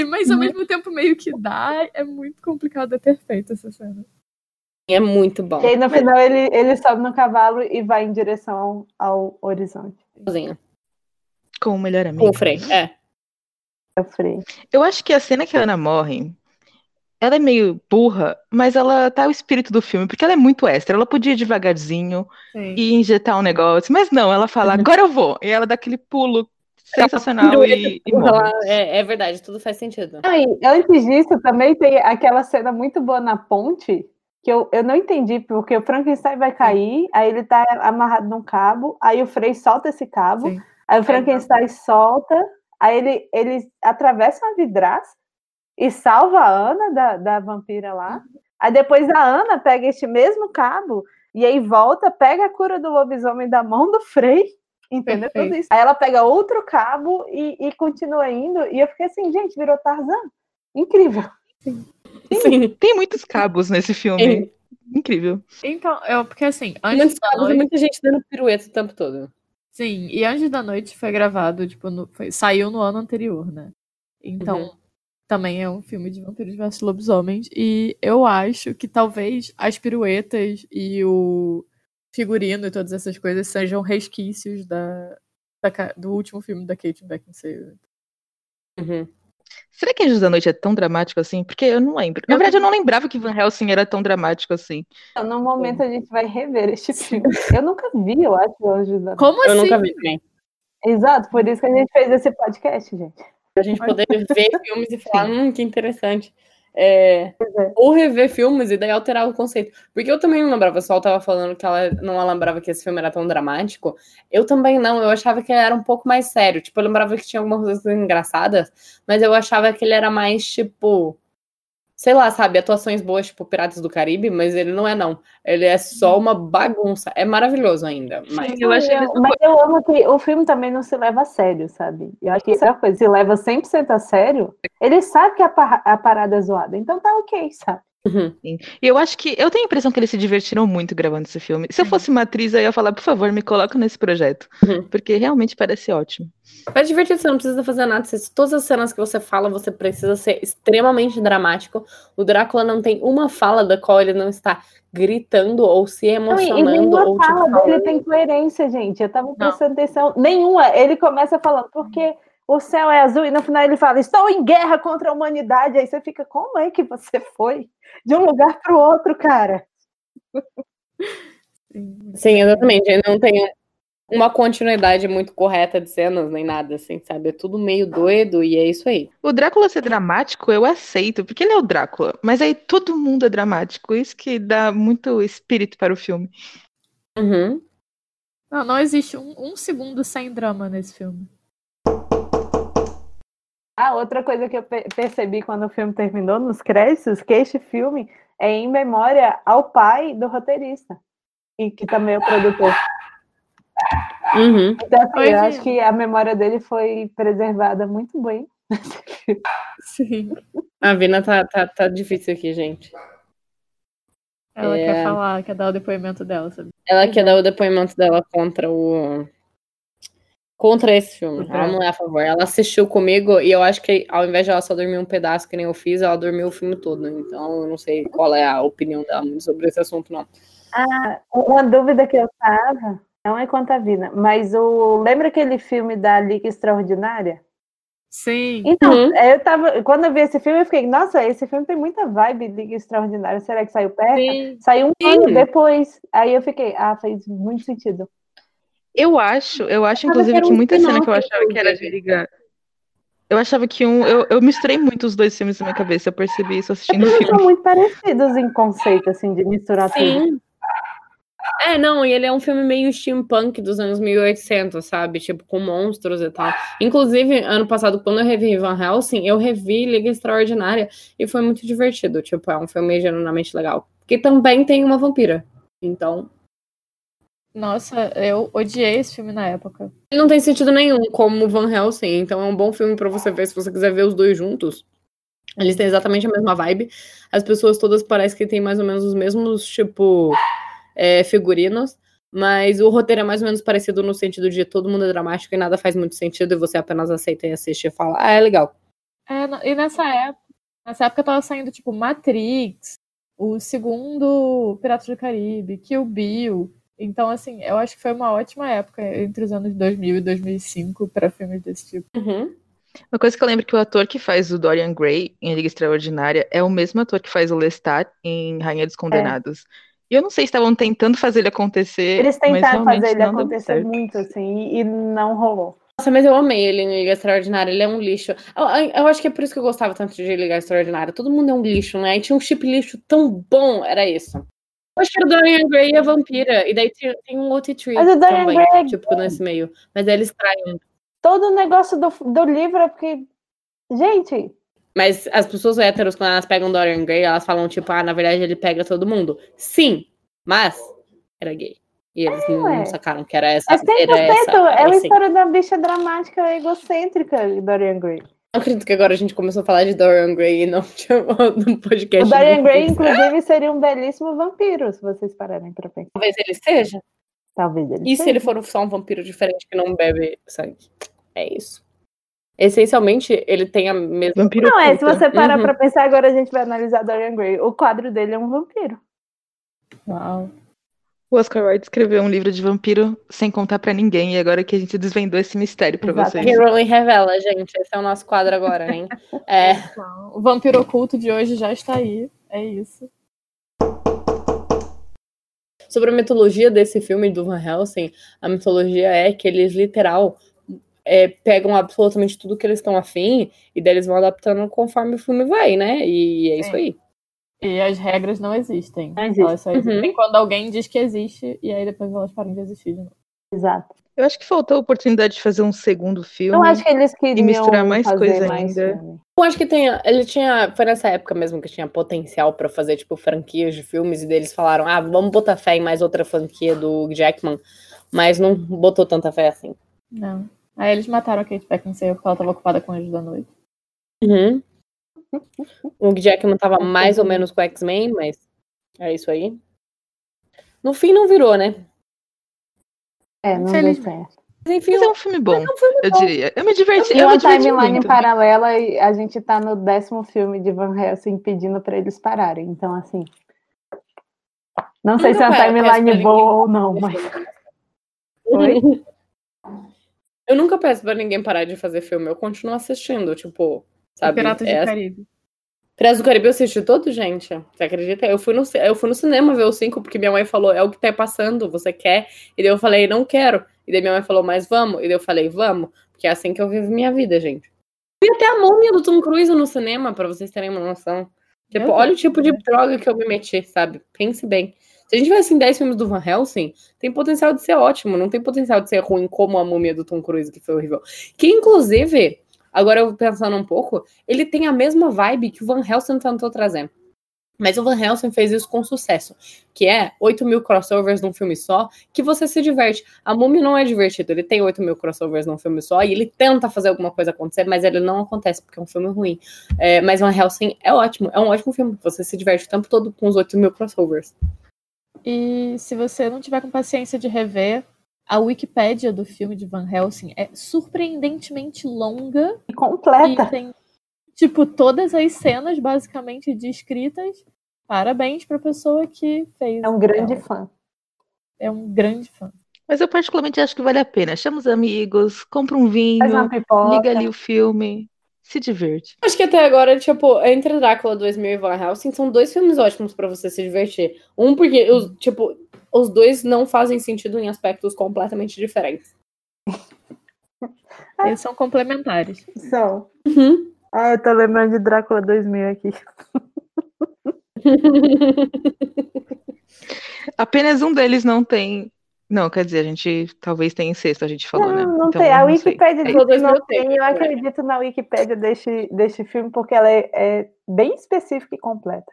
É, mas ao mesmo tempo meio que dá. É muito complicado ter feito essa cena. É muito bom. E aí no final ele, ele sobe no cavalo e vai em direção ao horizonte. Sozinho. Com o melhor Com amigo. o Frei, é. Eu falei, Eu acho que a cena que a Ana morre, ela é meio burra, mas ela tá o espírito do filme, porque ela é muito extra. Ela podia ir devagarzinho Sim. e injetar um negócio, mas não, ela fala, agora eu vou. E ela dá aquele pulo sensacional e, e. Ela- é, é verdade, tudo faz sentido. E antes disso, também tem aquela cena muito boa na ponte, que eu, eu não entendi, porque o Frankenstein vai cair, aí ele tá amarrado num cabo, aí o Frei solta esse cabo, Sim. aí o Frankenstein solta, aí ele, ele atravessa uma vidraça e salva a Ana da, da vampira lá. Aí depois a Ana pega este mesmo cabo e aí volta, pega a cura do lobisomem da mão do Frei. Entendeu tudo Perfeito. isso? Aí ela pega outro cabo e, e continua indo. E eu fiquei assim, gente, virou Tarzan. Incrível. Sim. Tem muitos cabos nesse filme. Incrível. Então, eu, porque assim, antes Muitos da cabos e noite. muita gente dando pirueta o tempo todo. Sim, e Anjos da Noite foi gravado, tipo, no- foi- saiu no ano anterior, né? Então, Uhum. Também é um filme de vampiros versus lobisomens. E eu acho que talvez as piruetas e o figurino e todas essas coisas sejam resquícios da, da do último filme da Kate Beckinsale. Uhum. Será que Anjos da Noite é tão dramático assim? Porque eu não lembro. Na Eu verdade, eu não lembrava que Van Helsing era tão dramático assim. Então, no momento a gente vai rever este filme. Eu nunca vi, eu acho, Anjos da Noite. Como Eu assim? nunca vi também. Exato, por isso que a gente fez esse podcast, gente. A gente poder ver filmes e falar, hum, que interessante. É, é. ou rever filmes e daí alterar o conceito. Porque eu também não lembrava, o Sol tava falando que ela não lembrava que esse filme era tão dramático. Eu também não, eu achava que ele era um pouco mais sério. Tipo, eu lembrava que tinha algumas coisas engraçadas, mas eu achava que ele era mais, tipo, sei lá, sabe, atuações boas, tipo Piratas do Caribe, mas ele não é, não. Ele é só uma bagunça. É maravilhoso ainda. Mas eu, achei eu, mas eu amo que o filme também não se leva a sério, sabe? Eu acho que essa coisa, se leva 100% a sério, ele sabe que a, a parada é zoada, então tá ok, sabe? Uhum. E eu acho que. Eu tenho a impressão que eles se divertiram muito gravando esse filme. Se eu fosse uma atriz, eu ia falar, por favor, me coloca nesse projeto. Uhum. Porque realmente parece ótimo. É divertido, você não precisa fazer nada. todas as cenas que você fala, você precisa ser extremamente dramático. O Drácula não tem uma fala da qual ele não está gritando ou se emocionando. Não, e nenhuma ou, tipo, fala dele tem coerência, gente. Eu tava prestando atenção. Nenhuma. Ele começa falando, porque o céu é azul, e no final ele fala: Estou em guerra contra a humanidade. Aí você fica: Como é que você foi de um lugar para o outro, cara? Sim, exatamente. Ele não tem uma continuidade muito correta de cenas, nem nada, assim, sabe? É tudo meio doido e é isso aí. O Drácula ser dramático, eu aceito, porque ele é o Drácula. Mas aí todo mundo é dramático. Isso que dá muito espírito para o filme. Uhum. Não, não existe um, um segundo sem drama nesse filme. Ah, outra coisa que eu percebi quando o filme terminou nos créditos, que este filme é em memória ao pai do roteirista, e que também é o produtor. Uhum. Então, assim, eu acho que a memória dele foi preservada muito bem. Sim. A Vina tá, tá, tá difícil aqui, gente. Ela é... quer falar, quer dar o depoimento dela, sabe? Ela quer dar o depoimento dela contra o contra esse filme. Uhum. Ela não é a favor. Ela assistiu comigo e eu acho que ao invés de ela só dormir um pedaço que nem eu fiz, ela dormiu o filme todo. Então eu não sei qual é a opinião dela sobre esse assunto, não. Ah, uma dúvida que eu tava, não é quanto a vida, mas o lembra aquele filme da Liga Extraordinária? Sim. Então, uhum. eu tava. Quando eu vi esse filme, eu fiquei, nossa, esse filme tem muita vibe Liga Extraordinária. Será que saiu perto? Sim. Saiu um Sim. ano depois. Aí eu fiquei, ah, fez muito sentido. Eu acho, eu acho, inclusive, que, muita cena que eu achava que era de ligar. Eu achava que um. Eu, eu misturei muito os dois filmes na minha cabeça, eu percebi isso assistindo o filme. são muito parecidos em conceito, assim, de misturar Sim. tudo. É, não, e ele é um filme meio steampunk dos anos 1800, sabe? Tipo, com monstros e tal. Inclusive, ano passado, quando eu revi Van Helsing, eu revi Liga Extraordinária e foi muito divertido. Tipo, é um filme genuinamente legal. Que também tem uma vampira. Então, nossa, eu odiei esse filme na época. Não tem sentido nenhum, como Van Helsing, então é um bom filme para você ver se você quiser ver os dois juntos. Eles têm exatamente a mesma vibe. As pessoas todas parecem que têm mais ou menos os mesmos, tipo, é, figurinos. Mas o roteiro é mais ou menos parecido no sentido de todo mundo é dramático e nada faz muito sentido e você apenas aceita e assiste e fala, ah, é legal. É, e nessa época, nessa época tava saindo, tipo, Matrix, o segundo Piratas do Caribe, Kill Bill. Então, assim, eu acho que foi uma ótima época entre os anos 2000 e 2005 para filmes desse tipo. Uhum. Uma coisa que eu lembro que o ator que faz o Dorian Gray em Liga Extraordinária é o mesmo ator que faz o Lestat em Rainha dos Condenados. É. E eu não sei se estavam tentando fazer ele acontecer. Eles tentaram fazer ele acontecer muito, assim, e não rolou. Nossa, mas eu amei ele em Liga Extraordinária, ele é um lixo. Eu, eu, acho que é por isso que eu gostava tanto de Liga Extraordinária. Todo mundo é um lixo, né? E tinha um chip lixo tão bom, era isso. Acho que o Dorian Gray é vampira. E daí tem um outro tree Mas o Dorian também, Gray é tipo, nesse meio. Mas eles traem. Todo o negócio do, do livro é porque. Gente. Mas as pessoas héteros, quando elas pegam Dorian Gray, elas falam, tipo, ah, na verdade ele pega todo mundo. Sim, mas era gay. E eles é, não, não, sacaram que era essa. É 100%, era essa, era é a assim. história da bicha dramática egocêntrica, Dorian Gray. Não acredito que agora a gente começou a falar de Dorian Gray e não no podcast. O Dorian Gray, inclusive, seria um belíssimo vampiro, se vocês pararem para pensar. Talvez ele seja. Talvez ele E seja. se ele for só um vampiro diferente que não bebe sangue? É isso. Essencialmente, ele tem a mesma. Vampiro não, é, se você parar uhum. pra pensar, agora a gente vai analisar Dorian Gray. O quadro dele é um vampiro. Uau. O Oscar Wilde escreveu um livro de vampiro sem contar para ninguém, e agora que a gente desvendou esse mistério para vocês. Hero revela, gente. Esse é o nosso quadro agora, hein? É. O vampiro oculto de hoje já está aí. É isso. Sobre a mitologia desse filme do Van Helsing, a mitologia é que eles literal é, pegam absolutamente tudo que eles estão afim e daí eles vão adaptando conforme o filme vai, né? E é isso aí. E as regras não existem. Não existe. Elas só existem uhum. quando alguém diz que existe, e aí depois elas param de existir de novo. Exato. Eu acho que faltou a oportunidade de fazer um segundo filme. Eu acho que eles queriam misturar mais fazer coisa mais ainda. filme. Eu acho que tem. Ele tinha. Foi nessa época mesmo que tinha potencial pra fazer, tipo, franquias de filmes, e deles falaram, ah, vamos botar fé em mais outra franquia do Jackman. Mas não botou tanta fé assim. Não. Aí eles mataram a Kate Beckinsale porque ela tava ocupada com Anjos da Noite. Uhum. O Jackman tava mais ou menos com o X-Men, mas é isso aí. No fim não virou, né? É, não deu certo. Mas enfim, Mas é um filme bom, é um filme eu bom. diria. Eu me diverti, E eu uma me diverti timeline muito. paralela e a gente tá no décimo filme de Van Helsing pedindo pra eles pararem. Então, assim. Não sei Nunca se é uma peço pra timeline boa ou não, mas. Oi? Eu nunca peço pra ninguém parar de fazer filme, eu continuo assistindo, tipo, sabe? Piratas é do Caribe. Piratas do Caribe eu assisti todo, gente. Você acredita? Eu fui no, eu fui no cinema ver o 5 porque minha mãe falou, é o que tá passando, você quer? E daí eu falei, não quero. E daí minha mãe falou, mas vamos? E daí eu falei, vamos, porque é assim que eu vivo minha vida, gente. Vi até a múmia do Tom Cruise no cinema, pra vocês terem uma noção. Tipo, olha o Deus. tipo de droga que eu me meti, sabe? Pense bem. Se a gente tivesse em 10 filmes do Van Helsing, tem potencial de ser ótimo, não tem potencial de ser ruim como a múmia do Tom Cruise, que foi horrível. Que, inclusive, agora eu pensando um pouco, ele tem a mesma vibe que o Van Helsing tentou trazer. Mas o Van Helsing fez isso com sucesso, que é 8 mil crossovers num filme só, que você se diverte. A Múmia não é divertido, ele tem 8 mil crossovers num filme só, e ele tenta fazer alguma coisa acontecer, mas ele não acontece, porque é um filme ruim. É, mas Van Helsing é ótimo, é um ótimo filme, você se diverte o tempo todo com os 8 mil crossovers. E se você não tiver com paciência de rever, a Wikipédia do filme de Van Helsing é surpreendentemente longa E e completa. tem, tipo, todas as cenas basicamente descritas. Parabéns pra pessoa que fez. É um grande ela. fã. É um grande fã. Mas eu particularmente acho que vale a pena. Chama os amigos, compra um vinho, Faz uma pipoca. liga ali o filme, se diverte. Acho que até agora, tipo, entre Drácula 2000 e Van Helsing, são dois filmes ótimos pra você se divertir. Um porque, os, tipo, os dois não fazem sentido em aspectos completamente diferentes. Eles são complementares. São. Uhum. Ah, eu tô lembrando de Drácula 2000 aqui. Apenas um deles não tem. Não, quer dizer, a gente talvez tenha incesto, a gente falou, não, né? não Então, tem. A não sei. Wikipédia É isso. que não tem. Eu tem, acredito na Wikipédia deste, deste filme porque ela é, é bem específica e completa.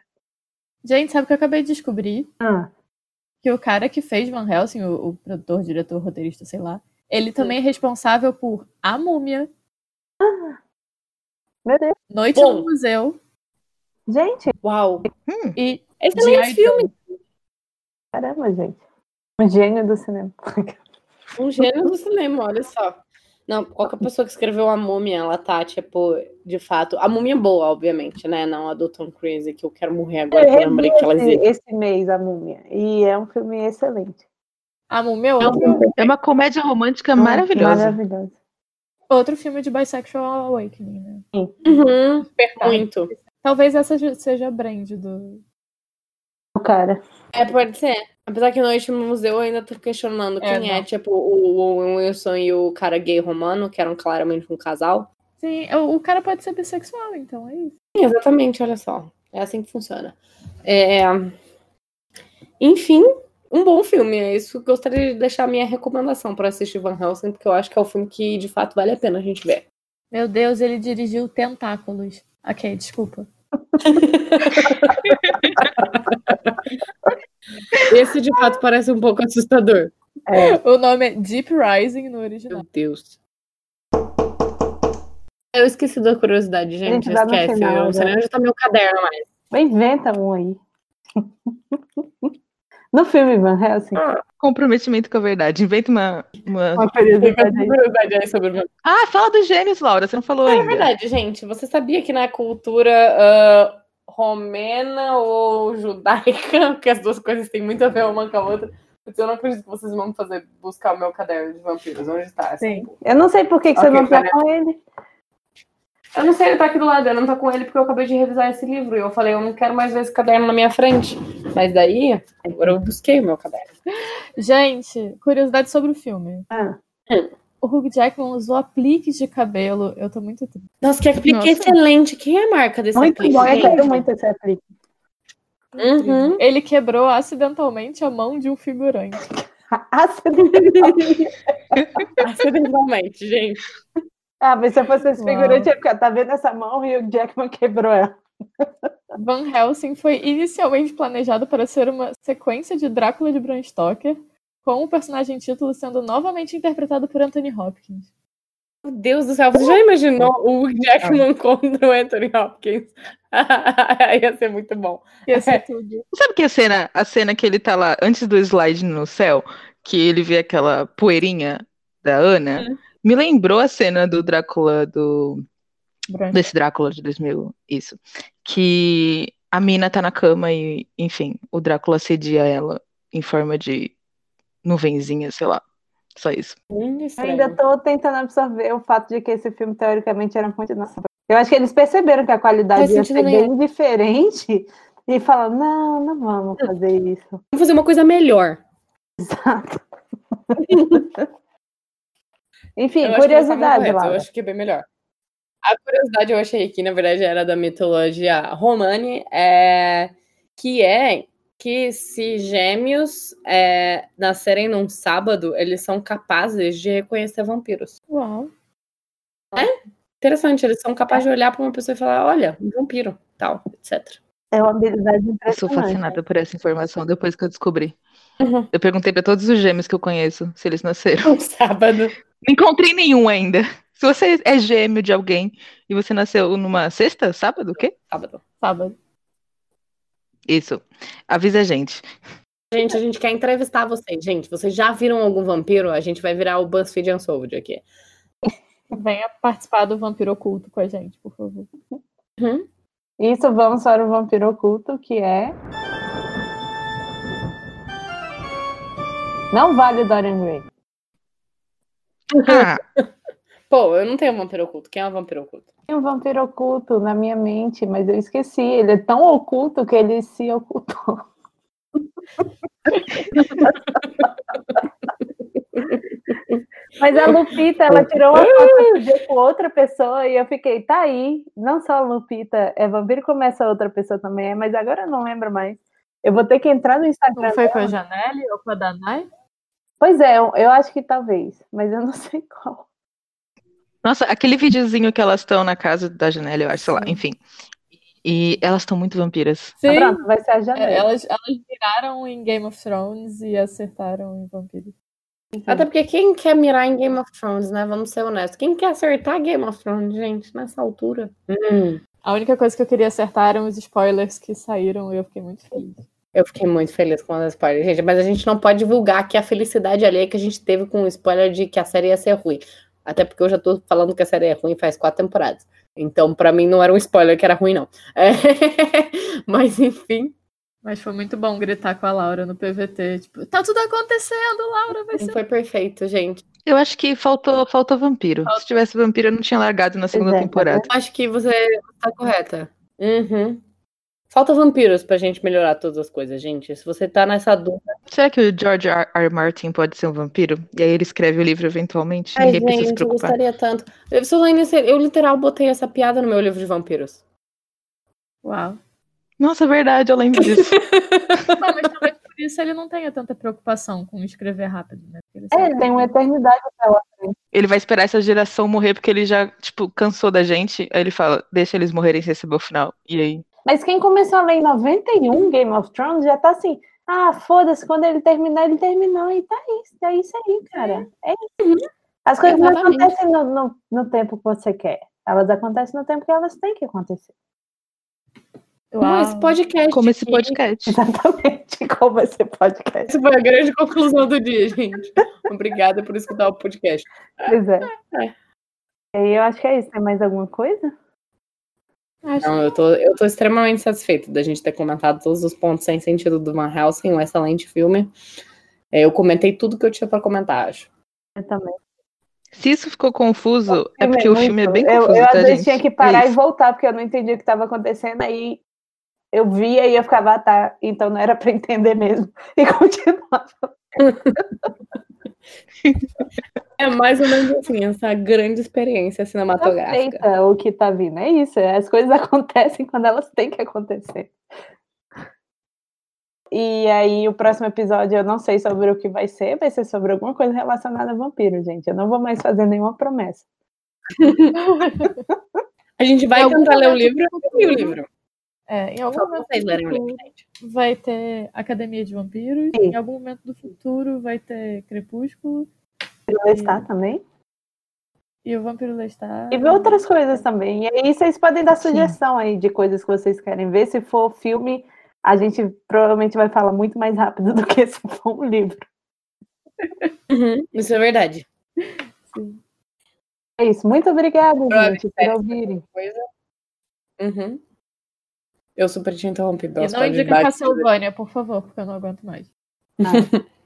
Gente, sabe o que eu acabei de descobrir? Ah, Que o cara que fez Van Helsing, o, o produtor, diretor, roteirista, sei lá, ele também é responsável por A Múmia, meu Deus. Noite Bom. no Museu Gente, Uau! Hum, e Excelente filme! Caramba, gente. Um gênio do cinema. Um gênio do cinema, olha só. Não, qualquer pessoa que escreveu a múmia, ela tá, tipo, de fato. A múmia é boa, obviamente, né? Não a do Tom Cruise, que eu quero morrer agora, Eu que eu lembrei que ela existe. esse, mês, A Múmia. E é um filme excelente. A Múmia é outro, é uma comédia romântica maravilhosa. Maravilhosa. outro filme de Bisexual Awakening, né? Uhum, muito. Talvez essa seja a brand do. O cara. É, pode ser. Apesar que Noite no Museu eu ainda tô questionando É, quem é, não. tipo, o, o Wilson e o cara gay romano, que eram claramente um casal. Sim, o, o cara pode ser bissexual, então é isso. Sim, exatamente, olha só. É assim que funciona. É... Enfim, um bom filme. É isso que eu gostaria de deixar a minha recomendação para assistir Van Helsing, porque eu acho que é o filme que de fato vale a pena a gente ver. Meu Deus, ele dirigiu Tentáculos. Ok, desculpa. Esse de fato parece um pouco assustador. O nome é Deep Rising no original. Meu Deus. Eu esqueci da curiosidade, gente. Gente, Esquece. final, Eu, né? nem onde tá meu caderno mais. Inventa um aí. No filme Van Helsing. Comprometimento com a verdade. Inventa uma. uma- Uma curiosidade aí. sobre o Ah, fala dos gênios, Laura. Você não falou É ainda. verdade, gente. Você sabia que na cultura ah, romena ou judaica, que as duas coisas têm muito a ver uma com a outra, eu não acredito que vocês vão fazer buscar o meu caderno de vampiros. Onde está? Sim. porra? Eu não sei por que, que você Ok, não tá com ele. Eu não sei, ele tá aqui do lado. Eu não tô com ele porque eu acabei de revisar esse livro. E eu falei, eu não quero mais ver esse caderno na minha frente. Mas daí, agora eu busquei o meu caderno. Gente, curiosidade sobre o filme. Ah, O Hugh Jackman usou apliques de cabelo. Eu tô muito triste. Nossa, que aplique Nossa. excelente. Quem é a marca desse muito aplique? bom, eu quero muito esse aplique. Uhum. Ele quebrou acidentalmente a mão de um figurante. Acidentalmente. Acidentalmente, gente. Ah, mas se eu fosse esse figurante, ia ficar, tá vendo essa mão? E o Jackman quebrou ela. Van Helsing foi inicialmente planejado para ser uma sequência de Drácula de Bram Stoker, com o personagem título sendo novamente interpretado por Anthony Hopkins. Meu Deus do céu, você já imaginou o Hugh Jackman contra o Anthony Hopkins? Ia ser muito bom. Ia ser tudo. Sabe que a cena, a cena que ele tá lá antes do slide no céu, que ele vê aquela poeirinha da Ana, me lembrou a cena do Drácula do Bram. desse Drácula de 2000, isso, que a mina tá na cama e, enfim, o Drácula sedia ela em forma de nuvenzinha, sei lá. Só isso. Ainda tô tentando absorver o fato de que esse filme, teoricamente, era muito nossa. Eu acho que eles perceberam que a qualidade ia ser nenhum. bem diferente e falaram, não, não vamos fazer isso. Vamos fazer uma coisa melhor. Exato. Enfim, Eu curiosidade, correto, Eu acho que é bem melhor. A curiosidade eu achei que, na verdade, era da mitologia romani, é, que é que se gêmeos é, nascerem num sábado, eles são capazes de reconhecer vampiros. Uau. Interessante, eles são capazes de olhar para uma pessoa e falar, olha, um vampiro, tal, etc. É uma habilidade Eu sou impressionante. fascinada por essa informação depois que eu descobri. Uhum. Eu perguntei pra todos os gêmeos que eu conheço se eles nasceram. Um sábado. Não encontrei nenhum ainda. Se você é gêmeo de alguém e você nasceu numa sexta, sábado, o quê? Sábado. Sábado. Isso. Avisa a gente. Gente, a gente quer entrevistar vocês. Gente, vocês já viram algum vampiro? A gente vai virar o BuzzFeed Unsolved aqui. Venha participar do Vampiro Oculto com a gente, por favor. Isso, vamos para o vampiro oculto, que é. Não vale Dorian Gray. Ah, Pô, eu não tenho vampiro oculto. Quem é um vampiro oculto? Tem um vampiro oculto na minha mente, mas eu esqueci. Ele é tão oculto que ele se ocultou. Mas a Lupita, ela tirou uma foto outro dia com outra pessoa e eu fiquei, tá aí. Não só a Lupita é vampiro, como essa outra pessoa também é, mas agora eu não lembro mais. Eu vou ter que entrar no Instagram. Não foi com a. Janelle ou com a Danai? Pois é, eu, eu acho que talvez, mas eu não sei qual. Nossa, aquele videozinho que elas estão na casa da Janela, eu acho, sei lá, Sim. enfim. E elas estão muito vampiras. Ah, Pronto, vai ser a Janela. É, elas, elas viraram em Game of Thrones e acertaram em Vampiros. Até porque quem quer mirar em Game of Thrones, né? Vamos ser honestos. Quem quer acertar Game of Thrones, gente, nessa altura? Hum, A única coisa que eu queria acertar eram os spoilers que saíram e eu fiquei muito feliz. eu fiquei muito feliz com os spoilers, gente. Mas a gente não pode divulgar que a felicidade alheia que a gente teve com o spoiler de que a série ia ser ruim. Até porque eu já tô falando que a série é ruim faz quatro temporadas. Então, pra mim, não era um spoiler que era ruim, não. É, Mas, enfim. Mas foi muito bom gritar com a Laura no PVT, tipo, tá tudo acontecendo, Laura, vai ser. Foi perfeito, gente. Eu acho que faltou, faltou vampiro. Se tivesse vampiro, eu não tinha largado na segunda tá temporada. Acho que você tá correta. Uhum. Falta vampiros pra gente melhorar todas as coisas, gente. Se você tá nessa dúvida. Será que o George R. R. Martin pode ser um vampiro? E aí ele escreve o livro eventualmente? Ai, Ninguém precisa se gente, eu preocupar. gostaria tanto. Eu, eu literal botei essa piada no meu livro de vampiros. Uau. Nossa, é verdade, eu lembro disso. Não, mas talvez por isso ele não tenha tanta preocupação com escrever rápido, né? Ele É, ele tem uma eternidade pela frente. ele vai esperar essa geração morrer porque ele já, tipo, cansou da gente. Aí ele fala, deixa eles morrerem sem receber o final. E aí? Mas quem começou a ler em 91 Game of Thrones já tá assim, ah, foda-se, quando ele terminar, ele terminou e tá isso, é isso aí, cara. É isso. As coisas não Exatamente. acontecem no, no, no tempo que você quer. Elas acontecem no tempo que elas têm que acontecer. Não, Uau. esse podcast. Como esse podcast. Exatamente como esse podcast. Essa foi a grande conclusão do dia, gente. Obrigada por escutar o podcast. Pois é. É. E aí eu acho que é isso. Tem mais alguma coisa? Acho Não, eu tô, eu tô extremamente satisfeita da gente ter comentado todos os pontos sem sentido do Van Helsing, um excelente filme. É, Eu comentei tudo que eu tinha pra comentar, acho. Eu também. Se isso ficou confuso, é porque o muito- filme é bem eu, confuso, eu, às tá, vezes gente? tinha que parar É e isso. voltar, porque eu não entendi o que estava acontecendo. Aí eu via e eu ficava, ah, tá, então não era para entender mesmo. E continuava. É mais ou menos assim, essa grande experiência cinematográfica. Aceita o que tá vindo. É isso. As coisas acontecem quando elas têm que acontecer. E aí, o próximo episódio eu não sei sobre o que vai ser, vai ser sobre alguma coisa relacionada a vampiro, gente. Eu não vou mais fazer nenhuma promessa. a gente vai tentar ler o livro e o livro. É, em algum Só momento vocês futuro vai ter Academia de Vampiros, Sim. em algum momento do futuro vai ter Crepúsculo Está também. e o Vampiro Lestat. E ver outras coisas também. E aí vocês podem dar Sim. sugestão aí de coisas que vocês querem ver. Se for filme, a gente provavelmente vai falar muito mais rápido do que se for um livro. Uhum, isso é verdade. Sim. É isso. Muito obrigada, gente, por ouvirem. Coisa. Uhum. Eu super te interrompi, E Bels, não indica Castlevania, por favor, porque eu não aguento mais. Nada.